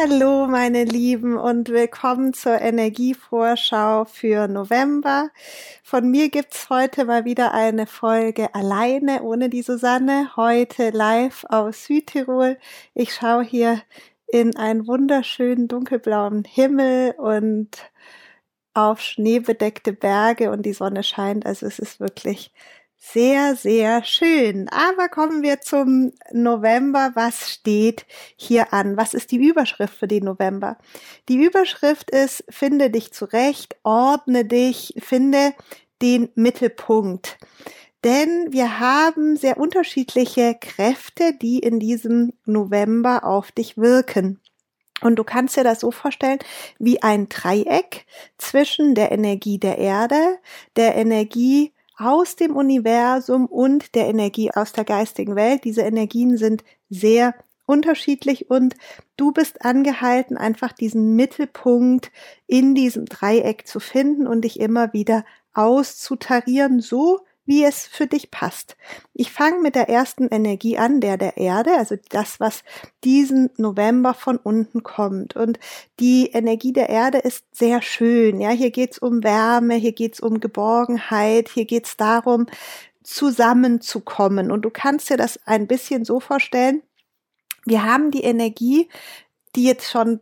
Hallo, meine Lieben, und willkommen zur Energievorschau für November. Von mir gibt's heute mal wieder eine Folge alleine ohne die Susanne. Heute live aus Südtirol. Ich schaue hier in einen wunderschönen dunkelblauen Himmel und auf schneebedeckte Berge und die Sonne scheint. Also es ist wirklich sehr, sehr schön. Aber kommen wir zum November. Was steht hier an? Was ist die Überschrift für den November? Die Überschrift ist, finde dich zurecht, ordne dich, finde den Mittelpunkt. Denn wir haben sehr unterschiedliche Kräfte, die in diesem November auf dich wirken. Und du kannst dir das so vorstellen wie ein Dreieck zwischen der Energie der Erde, der Energie aus dem Universum und der Energie aus der geistigen Welt. Diese Energien sind sehr unterschiedlich und du bist angehalten, einfach diesen Mittelpunkt in diesem Dreieck zu finden und dich immer wieder auszutarieren, so wie es für dich passt. Ich fange mit der ersten Energie an, der der Erde, also das, was diesen November von unten kommt. Und die Energie der Erde ist sehr schön. Ja, hier geht's um Wärme, hier geht's um Geborgenheit, hier geht's darum, zusammenzukommen. Und du kannst dir das ein bisschen so vorstellen. Wir haben die Energie, die jetzt schon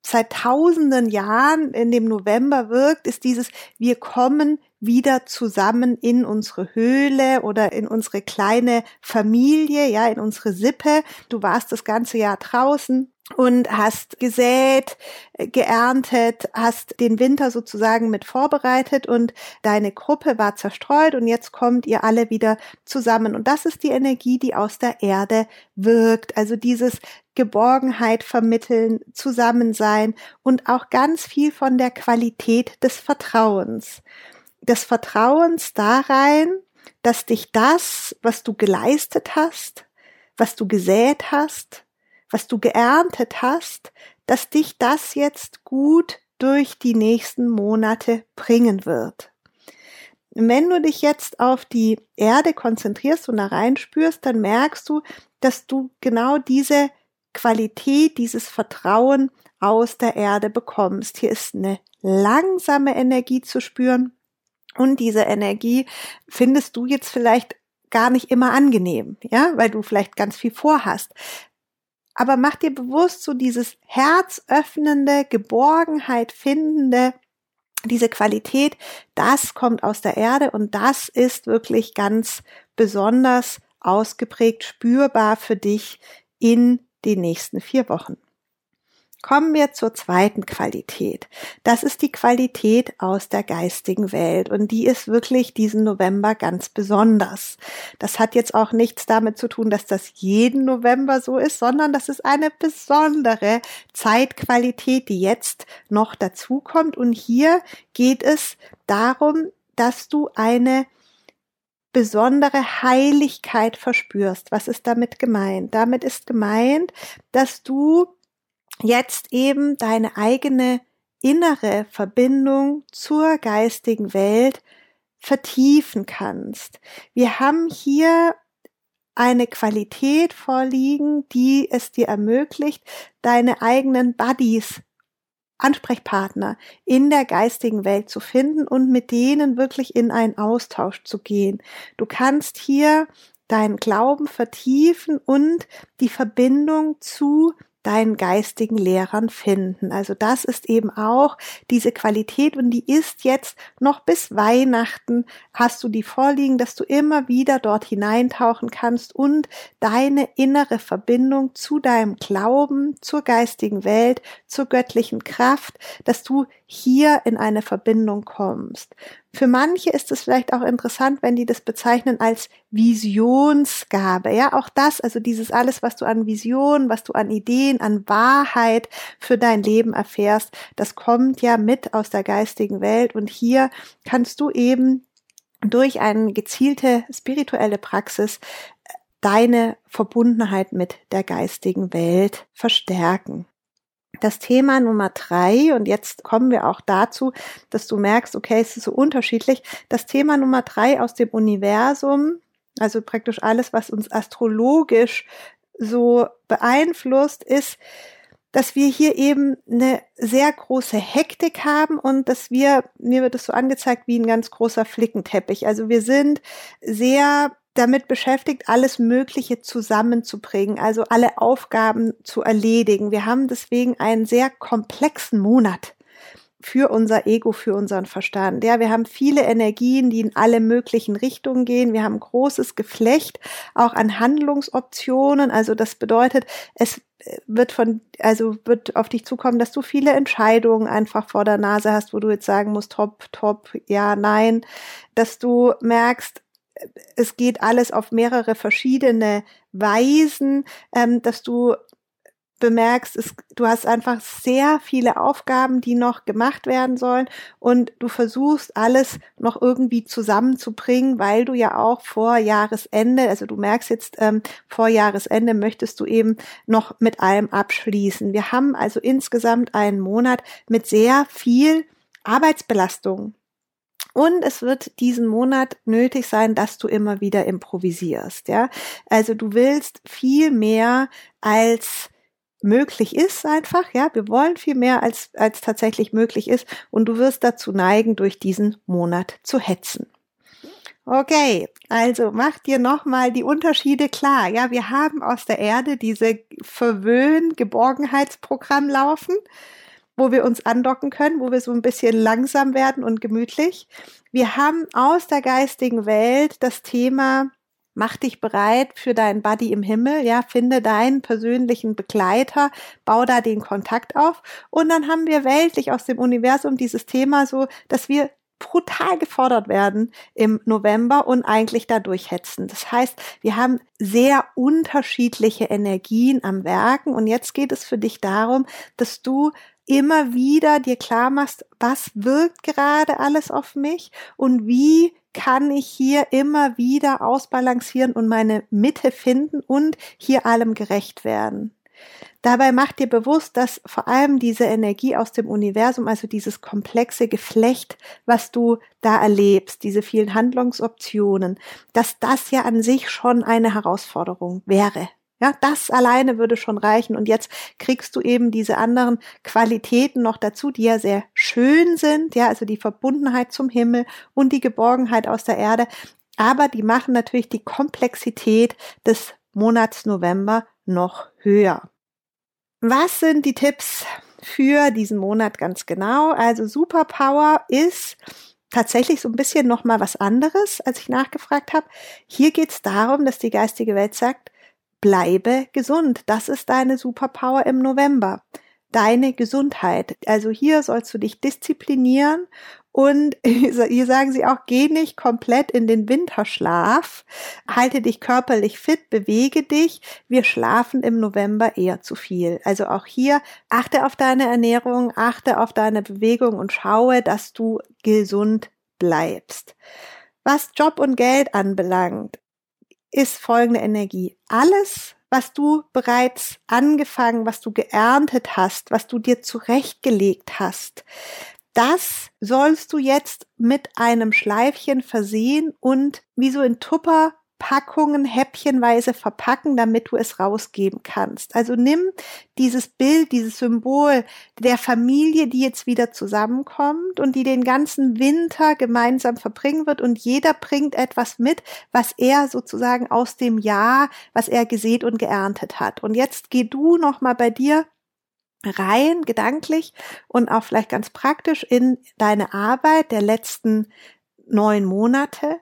seit tausenden Jahren in dem November wirkt, ist dieses, wir kommen wieder zusammen in unsere Höhle oder in unsere kleine Familie, ja, in unsere Sippe. Du warst das ganze Jahr draußen und hast gesät, äh, geerntet, hast den Winter sozusagen mit vorbereitet und deine Gruppe war zerstreut und jetzt kommt ihr alle wieder zusammen. Und das ist die Energie, die aus der Erde wirkt. Also dieses Geborgenheit vermitteln, Zusammensein und auch ganz viel von der Qualität des Vertrauens des Vertrauens da rein, dass dich das, was du geleistet hast, was du gesät hast, was du geerntet hast, dass dich das jetzt gut durch die nächsten Monate bringen wird. Wenn du dich jetzt auf die Erde konzentrierst und da reinspürst, dann merkst du, dass du genau diese Qualität, dieses Vertrauen aus der Erde bekommst. Hier ist eine langsame Energie zu spüren, und diese Energie findest du jetzt vielleicht gar nicht immer angenehm, ja, weil du vielleicht ganz viel vorhast. Aber mach dir bewusst, so dieses herzöffnende, Geborgenheit findende, diese Qualität, das kommt aus der Erde und das ist wirklich ganz besonders ausgeprägt spürbar für dich in den nächsten vier Wochen. Kommen wir zur zweiten Qualität. Das ist die Qualität aus der geistigen Welt und die ist wirklich diesen November ganz besonders. Das hat jetzt auch nichts damit zu tun, dass das jeden November so ist, sondern das ist eine besondere Zeitqualität, die jetzt noch dazukommt und hier geht es darum, dass du eine besondere Heiligkeit verspürst. Was ist damit gemeint? Damit ist gemeint, dass du jetzt eben deine eigene innere Verbindung zur geistigen Welt vertiefen kannst. Wir haben hier eine Qualität vorliegen, die es dir ermöglicht, deine eigenen Buddies, Ansprechpartner in der geistigen Welt zu finden und mit denen wirklich in einen Austausch zu gehen. Du kannst hier deinen Glauben vertiefen und die Verbindung zu deinen geistigen Lehrern finden. Also das ist eben auch diese Qualität und die ist jetzt noch bis Weihnachten hast du die vorliegen, dass du immer wieder dort hineintauchen kannst und deine innere Verbindung zu deinem Glauben, zur geistigen Welt, zur göttlichen Kraft, dass du hier in eine Verbindung kommst. Für manche ist es vielleicht auch interessant, wenn die das bezeichnen als Visionsgabe. Ja, auch das, also dieses alles, was du an Visionen, was du an Ideen, an Wahrheit für dein Leben erfährst, das kommt ja mit aus der geistigen Welt und hier kannst du eben durch eine gezielte spirituelle Praxis deine Verbundenheit mit der geistigen Welt verstärken. Das Thema Nummer drei, und jetzt kommen wir auch dazu, dass du merkst, okay, es ist so unterschiedlich. Das Thema Nummer drei aus dem Universum, also praktisch alles, was uns astrologisch so beeinflusst, ist, dass wir hier eben eine sehr große Hektik haben und dass wir, mir wird es so angezeigt wie ein ganz großer Flickenteppich. Also wir sind sehr damit beschäftigt, alles Mögliche zusammenzubringen, also alle Aufgaben zu erledigen. Wir haben deswegen einen sehr komplexen Monat für unser Ego, für unseren Verstand. Ja, wir haben viele Energien, die in alle möglichen Richtungen gehen. Wir haben großes Geflecht auch an Handlungsoptionen. Also das bedeutet, es wird von, also wird auf dich zukommen, dass du viele Entscheidungen einfach vor der Nase hast, wo du jetzt sagen musst, top, top, ja, nein, dass du merkst, es geht alles auf mehrere verschiedene Weisen, ähm, dass du bemerkst, es, du hast einfach sehr viele Aufgaben, die noch gemacht werden sollen und du versuchst alles noch irgendwie zusammenzubringen, weil du ja auch vor Jahresende, also du merkst jetzt, ähm, vor Jahresende möchtest du eben noch mit allem abschließen. Wir haben also insgesamt einen Monat mit sehr viel Arbeitsbelastung. Und es wird diesen Monat nötig sein, dass du immer wieder improvisierst, ja. Also du willst viel mehr als möglich ist einfach, ja. Wir wollen viel mehr als, als tatsächlich möglich ist und du wirst dazu neigen, durch diesen Monat zu hetzen. Okay, also mach dir nochmal die Unterschiede klar. Ja, wir haben aus der Erde diese Verwöhn-Geborgenheitsprogramm laufen wo wir uns andocken können, wo wir so ein bisschen langsam werden und gemütlich. Wir haben aus der geistigen Welt das Thema Mach dich bereit für deinen Buddy im Himmel, ja, finde deinen persönlichen Begleiter, bau da den Kontakt auf. Und dann haben wir weltlich aus dem Universum dieses Thema so, dass wir brutal gefordert werden im November und eigentlich da durchhetzen. Das heißt, wir haben sehr unterschiedliche Energien am Werken und jetzt geht es für dich darum, dass du immer wieder dir klar machst, was wirkt gerade alles auf mich und wie kann ich hier immer wieder ausbalancieren und meine Mitte finden und hier allem gerecht werden. Dabei macht dir bewusst, dass vor allem diese Energie aus dem Universum, also dieses komplexe Geflecht, was du da erlebst, diese vielen Handlungsoptionen, dass das ja an sich schon eine Herausforderung wäre. Ja, das alleine würde schon reichen. Und jetzt kriegst du eben diese anderen Qualitäten noch dazu, die ja sehr schön sind. Ja, also die Verbundenheit zum Himmel und die Geborgenheit aus der Erde. Aber die machen natürlich die Komplexität des Monats November noch höher. Was sind die Tipps für diesen Monat ganz genau? Also Superpower ist tatsächlich so ein bisschen noch mal was anderes, als ich nachgefragt habe. Hier geht es darum, dass die geistige Welt sagt, bleibe gesund. Das ist deine Superpower im November. Deine Gesundheit. Also hier sollst du dich disziplinieren und hier sagen sie auch, geh nicht komplett in den Winterschlaf, halte dich körperlich fit, bewege dich. Wir schlafen im November eher zu viel. Also auch hier achte auf deine Ernährung, achte auf deine Bewegung und schaue, dass du gesund bleibst. Was Job und Geld anbelangt, ist folgende Energie. Alles, was du bereits angefangen, was du geerntet hast, was du dir zurechtgelegt hast, das sollst du jetzt mit einem Schleifchen versehen und wie so in Tupper Packungen häppchenweise verpacken, damit du es rausgeben kannst. Also nimm dieses Bild, dieses Symbol der Familie, die jetzt wieder zusammenkommt und die den ganzen Winter gemeinsam verbringen wird und jeder bringt etwas mit, was er sozusagen aus dem Jahr, was er gesät und geerntet hat. Und jetzt geh du noch mal bei dir rein, gedanklich und auch vielleicht ganz praktisch in deine Arbeit der letzten neun Monate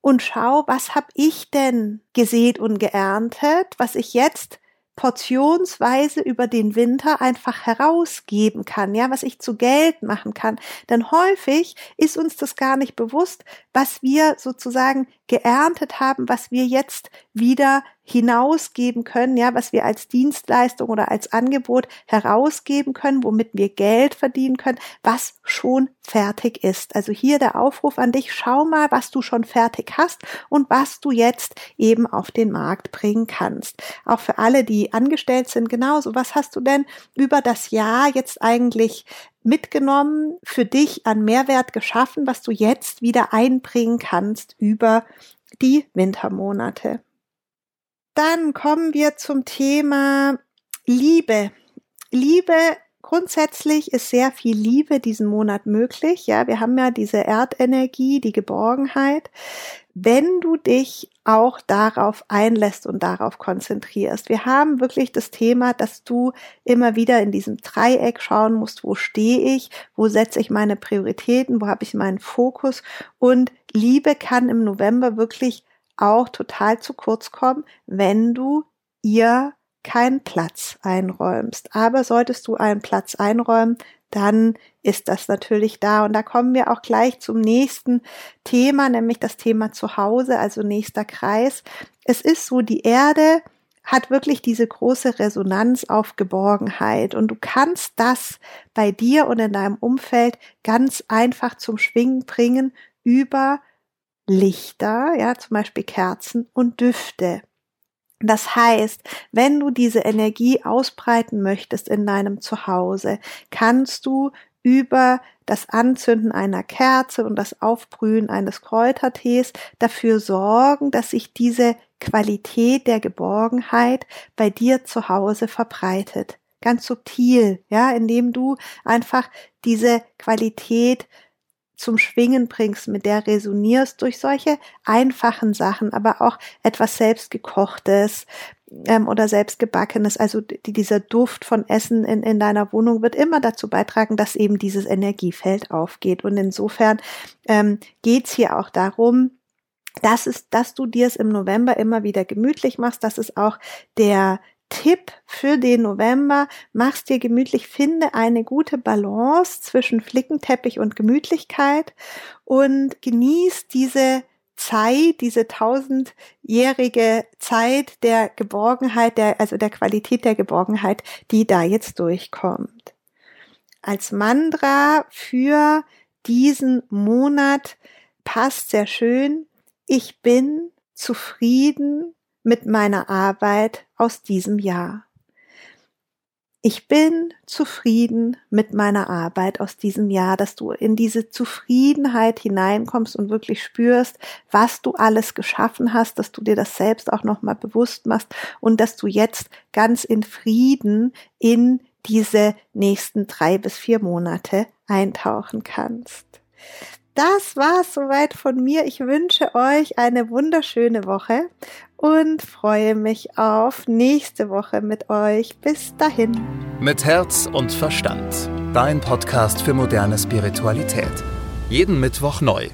und schau, was habe ich denn gesät und geerntet, was ich jetzt portionsweise über den Winter einfach herausgeben kann, ja, was ich zu Geld machen kann. Denn häufig ist uns das gar nicht bewusst, was wir sozusagen geerntet haben, was wir jetzt wieder hinausgeben können, ja, was wir als Dienstleistung oder als Angebot herausgeben können, womit wir Geld verdienen können, was schon fertig ist. Also hier der Aufruf an dich, schau mal, was du schon fertig hast und was du jetzt eben auf den Markt bringen kannst. Auch für alle, die angestellt sind, genauso. Was hast du denn über das Jahr jetzt eigentlich mitgenommen, für dich an Mehrwert geschaffen, was du jetzt wieder einbringen kannst über die Wintermonate? Dann kommen wir zum Thema Liebe. Liebe grundsätzlich ist sehr viel Liebe diesen Monat möglich. Ja, wir haben ja diese Erdenergie, die Geborgenheit. Wenn du dich auch darauf einlässt und darauf konzentrierst. Wir haben wirklich das Thema, dass du immer wieder in diesem Dreieck schauen musst, wo stehe ich, wo setze ich meine Prioritäten, wo habe ich meinen Fokus und Liebe kann im November wirklich auch total zu kurz kommen, wenn du ihr keinen Platz einräumst. Aber solltest du einen Platz einräumen, dann ist das natürlich da. Und da kommen wir auch gleich zum nächsten Thema, nämlich das Thema Zuhause, also nächster Kreis. Es ist so, die Erde hat wirklich diese große Resonanz auf Geborgenheit und du kannst das bei dir und in deinem Umfeld ganz einfach zum Schwingen bringen über Lichter, ja, zum Beispiel Kerzen und Düfte. Das heißt, wenn du diese Energie ausbreiten möchtest in deinem Zuhause, kannst du über das Anzünden einer Kerze und das Aufbrühen eines Kräutertees dafür sorgen, dass sich diese Qualität der Geborgenheit bei dir zu Hause verbreitet. Ganz subtil, ja, indem du einfach diese Qualität zum Schwingen bringst, mit der resonierst durch solche einfachen Sachen, aber auch etwas selbstgekochtes ähm, oder selbstgebackenes. Also die, dieser Duft von Essen in, in deiner Wohnung wird immer dazu beitragen, dass eben dieses Energiefeld aufgeht. Und insofern ähm, geht's hier auch darum, dass es, dass du dir es im November immer wieder gemütlich machst. Das ist auch der Tipp für den November, mach's dir gemütlich, finde eine gute Balance zwischen Flickenteppich und Gemütlichkeit und genieß diese Zeit, diese tausendjährige Zeit der Geborgenheit, der, also der Qualität der Geborgenheit, die da jetzt durchkommt. Als Mantra für diesen Monat passt sehr schön, ich bin zufrieden mit meiner Arbeit aus diesem Jahr. Ich bin zufrieden mit meiner Arbeit aus diesem Jahr, dass du in diese Zufriedenheit hineinkommst und wirklich spürst, was du alles geschaffen hast, dass du dir das selbst auch nochmal bewusst machst und dass du jetzt ganz in Frieden in diese nächsten drei bis vier Monate eintauchen kannst das war's soweit von mir. Ich wünsche euch eine wunderschöne Woche und freue mich auf nächste Woche mit euch. Bis dahin. Mit Herz und Verstand. Dein Podcast für moderne Spiritualität. Jeden Mittwoch neu.